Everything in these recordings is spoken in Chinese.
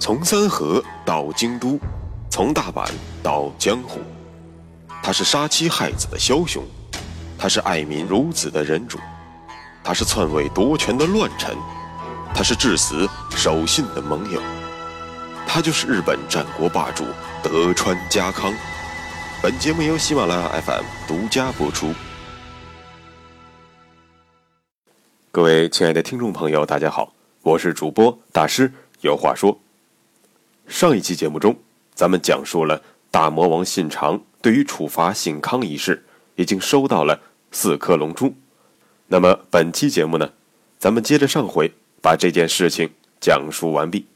从三河到京都，从大阪到江湖，他是杀妻害子的枭雄，他是爱民如子的仁主，他是篡位夺权的乱臣，他是至死守信的盟友，他就是日本战国霸主德川家康。本节目由喜马拉雅 FM 独家播出。各位亲爱的听众朋友，大家好，我是主播大师，有话说。上一期节目中，咱们讲述了大魔王信长对于处罚信康一事，已经收到了四颗龙珠。那么本期节目呢，咱们接着上回把这件事情讲述完毕。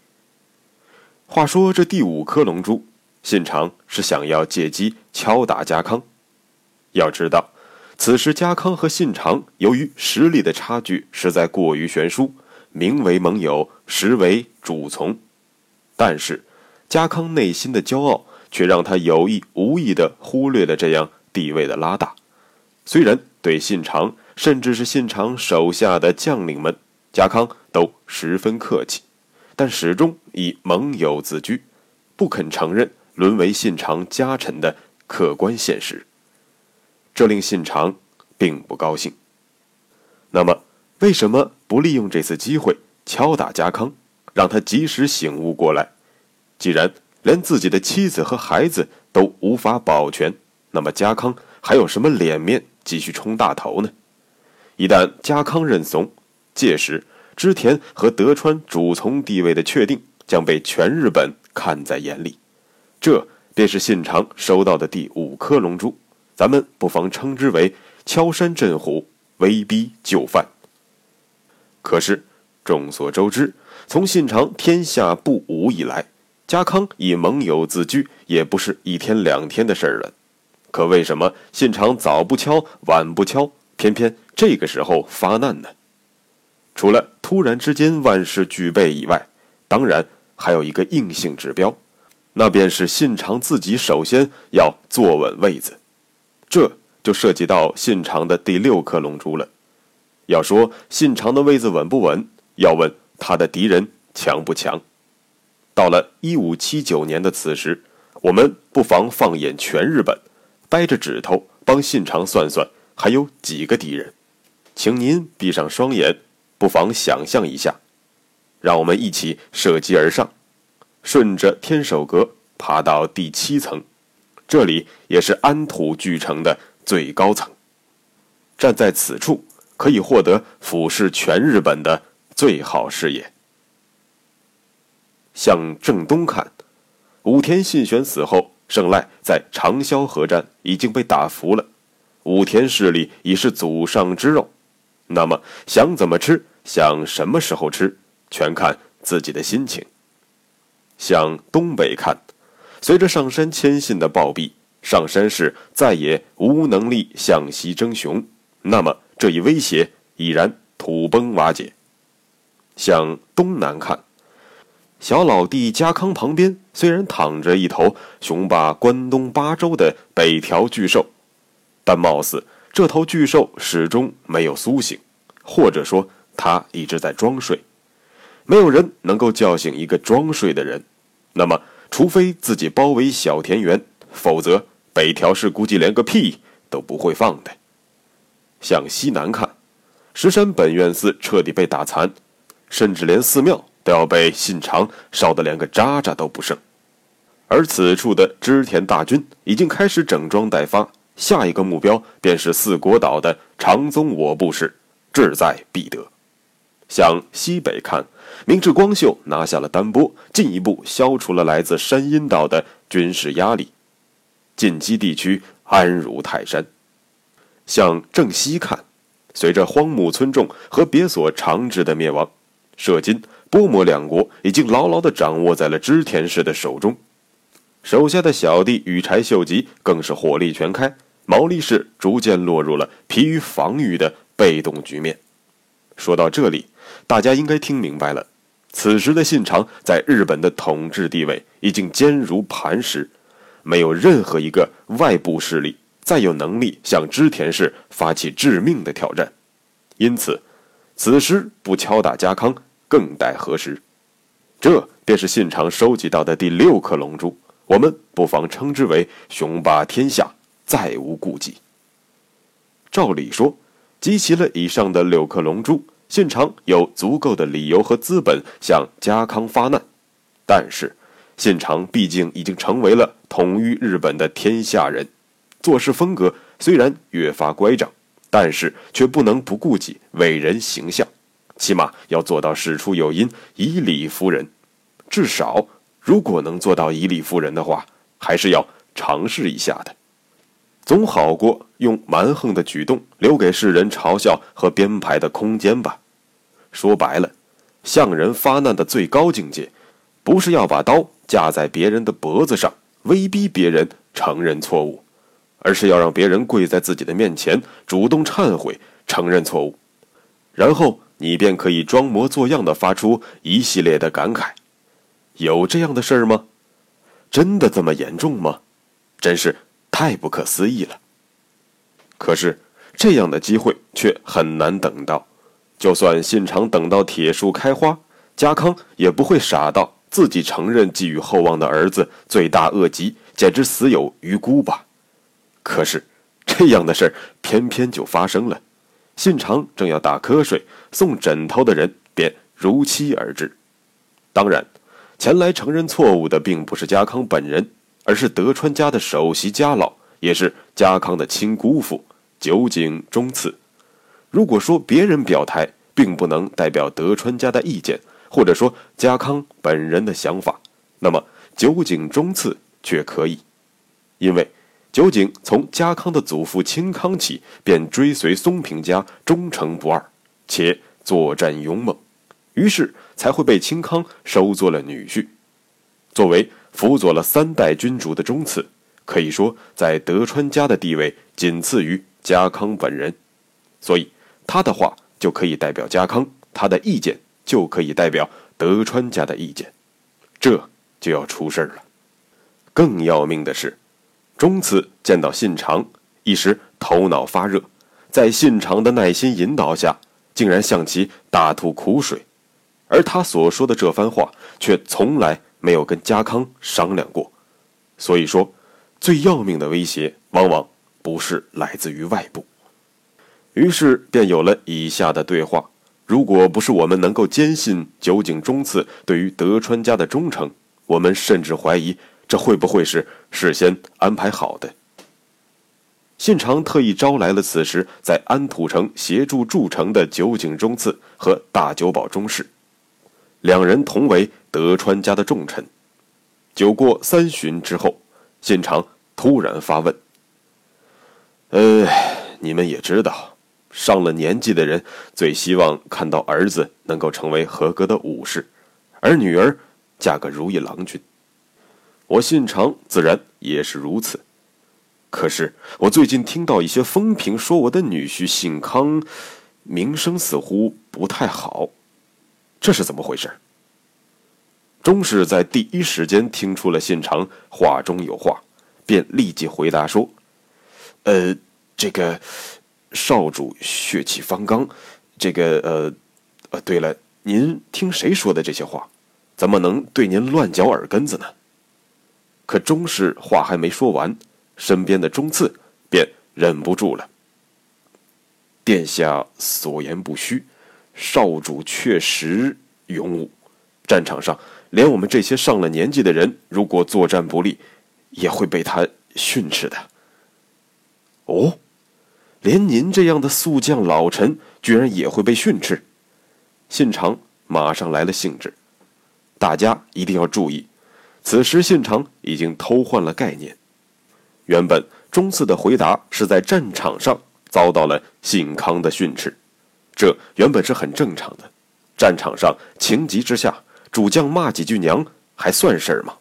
话说这第五颗龙珠，信长是想要借机敲打家康。要知道，此时家康和信长由于实力的差距实在过于悬殊，名为盟友，实为主从。但是，家康内心的骄傲却让他有意无意地忽略了这样地位的拉大。虽然对信长，甚至是信长手下的将领们，家康都十分客气，但始终以盟友自居，不肯承认沦为信长家臣的客观现实。这令信长并不高兴。那么，为什么不利用这次机会敲打家康？让他及时醒悟过来。既然连自己的妻子和孩子都无法保全，那么家康还有什么脸面继续冲大头呢？一旦家康认怂，届时织田和德川主从地位的确定将被全日本看在眼里。这便是信长收到的第五颗龙珠，咱们不妨称之为敲山震虎，威逼就范。可是众所周知。从信长天下不武以来，家康以盟友自居也不是一天两天的事儿了。可为什么信长早不敲晚不敲，偏偏这个时候发难呢？除了突然之间万事俱备以外，当然还有一个硬性指标，那便是信长自己首先要坐稳位子。这就涉及到信长的第六颗龙珠了。要说信长的位子稳不稳，要问。他的敌人强不强？到了一五七九年的此时，我们不妨放眼全日本，掰着指头帮信长算算还有几个敌人。请您闭上双眼，不妨想象一下。让我们一起射击而上，顺着天守阁爬到第七层，这里也是安土巨城的最高层。站在此处，可以获得俯视全日本的。最好视野。向正东看，武田信玄死后，胜赖在长萧河战已经被打服了，武田势力已是祖上之肉。那么想怎么吃，想什么时候吃，全看自己的心情。向东北看，随着上山谦信的暴毙，上山氏再也无能力向西争雄，那么这一威胁已然土崩瓦解。向东南看，小老弟家康旁边虽然躺着一头雄霸关东八州的北条巨兽，但貌似这头巨兽始终没有苏醒，或者说他一直在装睡。没有人能够叫醒一个装睡的人，那么除非自己包围小田园，否则北条氏估计连个屁都不会放的。向西南看，石山本愿寺彻底被打残。甚至连寺庙都要被信长烧得连个渣渣都不剩，而此处的织田大军已经开始整装待发，下一个目标便是四国岛的长宗我部氏，志在必得。向西北看，明智光秀拿下了丹波，进一步消除了来自山阴岛的军事压力，近畿地区安如泰山。向正西看，随着荒木村重和别所长治的灭亡。射津、波摩两国已经牢牢地掌握在了织田氏的手中，手下的小弟羽柴秀吉更是火力全开，毛利氏逐渐落入了疲于防御的被动局面。说到这里，大家应该听明白了，此时的信长在日本的统治地位已经坚如磐石，没有任何一个外部势力再有能力向织田氏发起致命的挑战，因此。此时不敲打家康，更待何时？这便是信长收集到的第六颗龙珠，我们不妨称之为雄霸天下，再无顾忌。照理说，集齐了以上的六颗龙珠，信长有足够的理由和资本向家康发难。但是，信长毕竟已经成为了统御日本的天下人，做事风格虽然越发乖张，但是却不能不顾及伟人形象，起码要做到事出有因，以理服人。至少，如果能做到以理服人的话，还是要尝试一下的。总好过用蛮横的举动留给世人嘲笑和编排的空间吧。说白了，向人发难的最高境界，不是要把刀架在别人的脖子上，威逼别人承认错误，而是要让别人跪在自己的面前，主动忏悔、承认错误，然后你便可以装模作样的发出一系列的感慨。有这样的事儿吗？真的这么严重吗？真是。太不可思议了。可是这样的机会却很难等到，就算信长等到铁树开花，家康也不会傻到自己承认寄予厚望的儿子罪大恶极，简直死有余辜吧？可是这样的事儿偏偏就发生了，信长正要打瞌睡，送枕头的人便如期而至。当然，前来承认错误的并不是家康本人。而是德川家的首席家老，也是家康的亲姑父酒井忠次。如果说别人表态并不能代表德川家的意见，或者说家康本人的想法，那么酒井忠次却可以，因为酒井从家康的祖父清康起便追随松平家忠诚不二，且作战勇猛，于是才会被清康收做了女婿。作为辅佐了三代君主的忠次，可以说在德川家的地位仅次于家康本人，所以他的话就可以代表家康，他的意见就可以代表德川家的意见，这就要出事了。更要命的是，忠次见到信长，一时头脑发热，在信长的耐心引导下，竟然向其大吐苦水，而他所说的这番话却从来。没有跟家康商量过，所以说，最要命的威胁往往不是来自于外部。于是便有了以下的对话：如果不是我们能够坚信酒井忠次对于德川家的忠诚，我们甚至怀疑这会不会是事先安排好的。信长特意招来了此时在安土城协助筑城的酒井忠次和大久保忠士，两人同为。德川家的重臣，酒过三巡之后，信长突然发问：“呃，你们也知道，上了年纪的人最希望看到儿子能够成为合格的武士，而女儿嫁个如意郎君。我信长自然也是如此。可是我最近听到一些风评，说我的女婿姓康名声似乎不太好，这是怎么回事？”钟氏在第一时间听出了信长话中有话，便立即回答说：“呃，这个少主血气方刚，这个呃，呃，对了，您听谁说的这些话？怎么能对您乱嚼耳根子呢？”可钟氏话还没说完，身边的钟次便忍不住了：“殿下所言不虚，少主确实勇武，战场上。”连我们这些上了年纪的人，如果作战不利，也会被他训斥的。哦，连您这样的宿将老臣，居然也会被训斥？信长马上来了兴致。大家一定要注意，此时信长已经偷换了概念。原本中次的回答是在战场上遭到了信康的训斥，这原本是很正常的。战场上情急之下。主将骂几句娘还算事儿吗？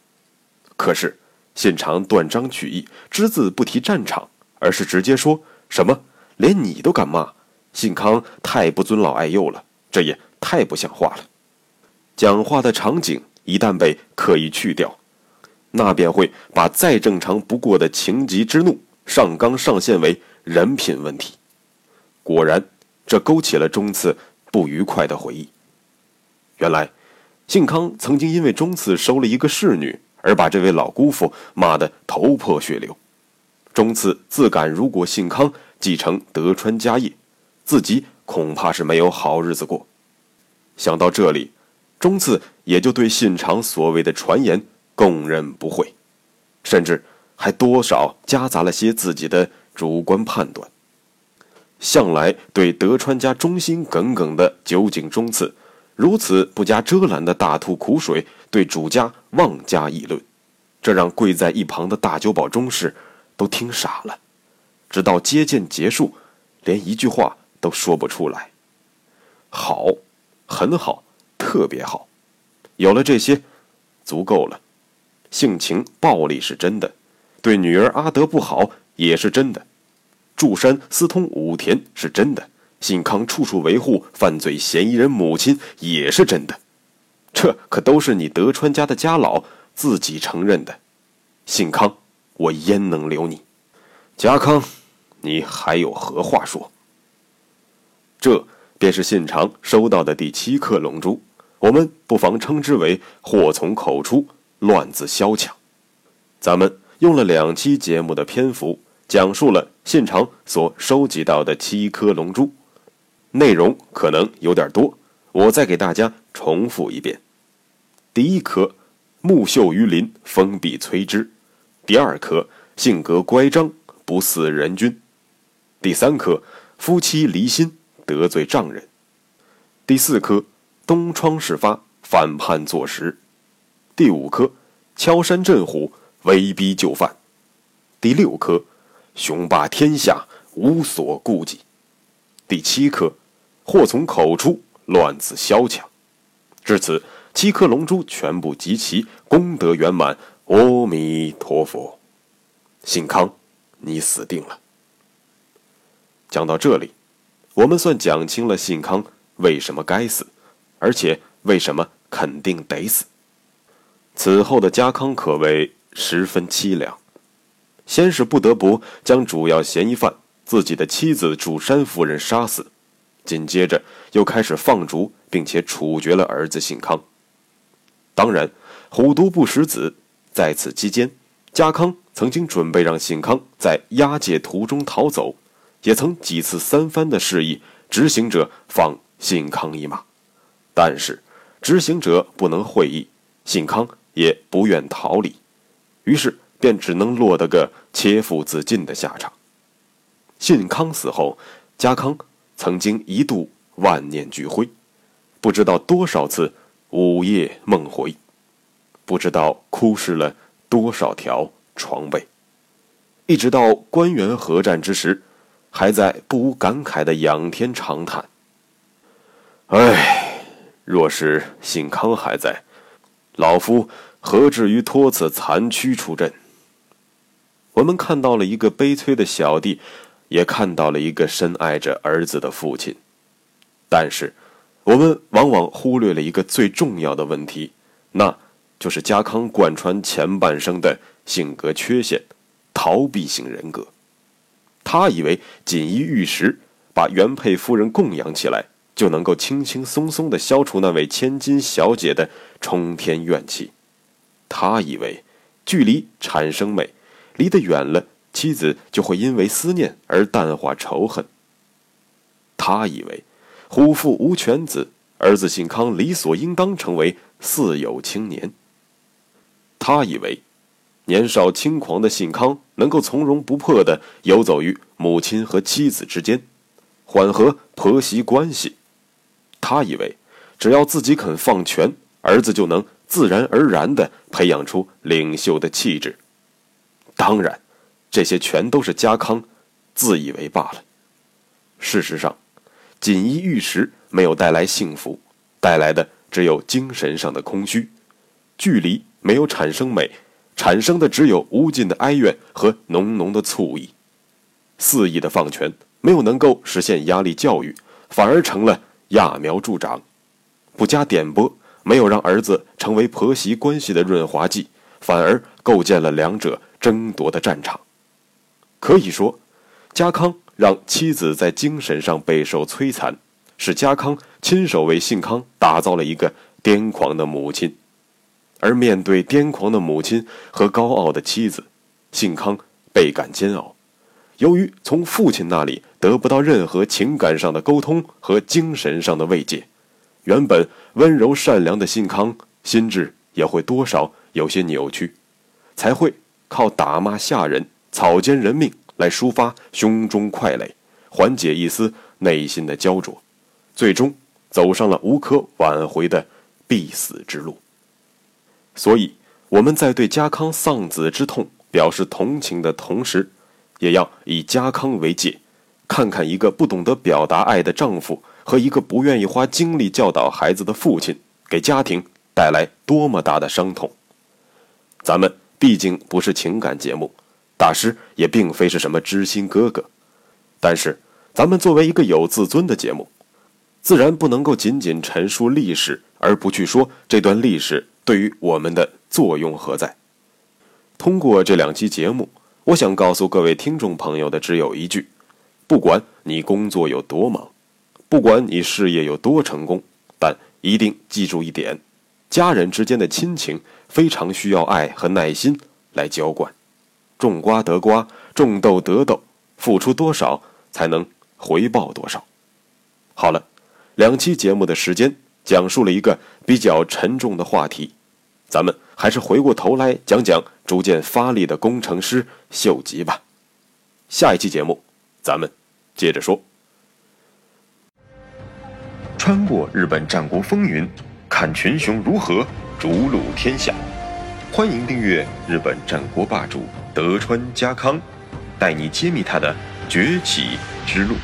可是信长断章取义，只字不提战场，而是直接说什么连你都敢骂，信康太不尊老爱幼了，这也太不像话了。讲话的场景一旦被刻意去掉，那便会把再正常不过的情急之怒上纲上线为人品问题。果然，这勾起了中次不愉快的回忆。原来。信康曾经因为中次收了一个侍女，而把这位老姑父骂得头破血流。中次自感，如果信康继承德川家业，自己恐怕是没有好日子过。想到这里，中次也就对信长所谓的传言供认不讳，甚至还多少夹杂了些自己的主观判断。向来对德川家忠心耿耿的酒井忠次，如此不加遮拦的大吐苦水，对主家妄加议论，这让跪在一旁的大久保忠士。都听傻了，直到接见结束，连一句话都说不出来。好，很好，特别好，有了这些，足够了。性情暴力是真的，对女儿阿德不好也是真的，住山私通武田是真的，信康处处维护犯罪嫌疑人母亲也是真的，这可都是你德川家的家老自己承认的，信康。我焉能留你，家康？你还有何话说？这便是信长收到的第七颗龙珠，我们不妨称之为“祸从口出，乱自萧墙”。咱们用了两期节目的篇幅，讲述了信长所收集到的七颗龙珠，内容可能有点多，我再给大家重复一遍：第一颗，木秀于林，风必摧之。第二颗性格乖张，不似人君；第三颗夫妻离心，得罪丈人；第四颗东窗事发，反叛坐实；第五颗敲山震虎，威逼就范；第六颗雄霸天下，无所顾忌；第七颗祸从口出，乱自萧墙。至此，七颗龙珠全部集齐，功德圆满。阿弥陀佛，信康，你死定了。讲到这里，我们算讲清了信康为什么该死，而且为什么肯定得死。此后的家康可谓十分凄凉，先是不得不将主要嫌疑犯自己的妻子主山夫人杀死，紧接着又开始放逐并且处决了儿子信康。当然，虎毒不食子。在此期间，家康曾经准备让信康在押解途中逃走，也曾几次三番的示意执行者放信康一马，但是执行者不能会意，信康也不愿逃离，于是便只能落得个切腹自尽的下场。信康死后，家康曾经一度万念俱灰，不知道多少次午夜梦回。不知道哭湿了多少条床被，一直到关原合战之时，还在不无感慨的仰天长叹：“唉，若是信康还在，老夫何至于托此残躯出阵？”我们看到了一个悲催的小弟，也看到了一个深爱着儿子的父亲，但是，我们往往忽略了一个最重要的问题，那。就是家康贯穿前半生的性格缺陷，逃避型人格。他以为锦衣玉食，把原配夫人供养起来，就能够轻轻松松地消除那位千金小姐的冲天怨气。他以为距离产生美，离得远了，妻子就会因为思念而淡化仇恨。他以为虎父无犬子，儿子信康理所应当成为四有青年。他以为，年少轻狂的信康能够从容不迫地游走于母亲和妻子之间，缓和婆媳关系。他以为，只要自己肯放权，儿子就能自然而然地培养出领袖的气质。当然，这些全都是家康自以为罢了。事实上，锦衣玉食没有带来幸福，带来的只有精神上的空虚，距离。没有产生美，产生的只有无尽的哀怨和浓浓的醋意。肆意的放权，没有能够实现压力教育，反而成了揠苗助长。不加点拨，没有让儿子成为婆媳关系的润滑剂，反而构建了两者争夺的战场。可以说，家康让妻子在精神上备受摧残，是家康亲手为信康打造了一个癫狂的母亲。而面对癫狂的母亲和高傲的妻子，信康倍感煎熬。由于从父亲那里得不到任何情感上的沟通和精神上的慰藉，原本温柔善良的信康心智也会多少有些扭曲，才会靠打骂下人、草菅人命来抒发胸中快垒，缓解一丝内心的焦灼，最终走上了无可挽回的必死之路。所以，我们在对家康丧子之痛表示同情的同时，也要以家康为戒，看看一个不懂得表达爱的丈夫和一个不愿意花精力教导孩子的父亲，给家庭带来多么大的伤痛。咱们毕竟不是情感节目，大师也并非是什么知心哥哥，但是咱们作为一个有自尊的节目，自然不能够仅仅陈述历史，而不去说这段历史。对于我们的作用何在？通过这两期节目，我想告诉各位听众朋友的只有一句：不管你工作有多忙，不管你事业有多成功，但一定记住一点：家人之间的亲情非常需要爱和耐心来浇灌。种瓜得瓜，种豆得豆，付出多少才能回报多少。好了，两期节目的时间。讲述了一个比较沉重的话题，咱们还是回过头来讲讲逐渐发力的工程师秀吉吧。下一期节目，咱们接着说。穿过日本战国风云，看群雄如何逐鹿天下。欢迎订阅日本战国霸主德川家康，带你揭秘他的崛起之路。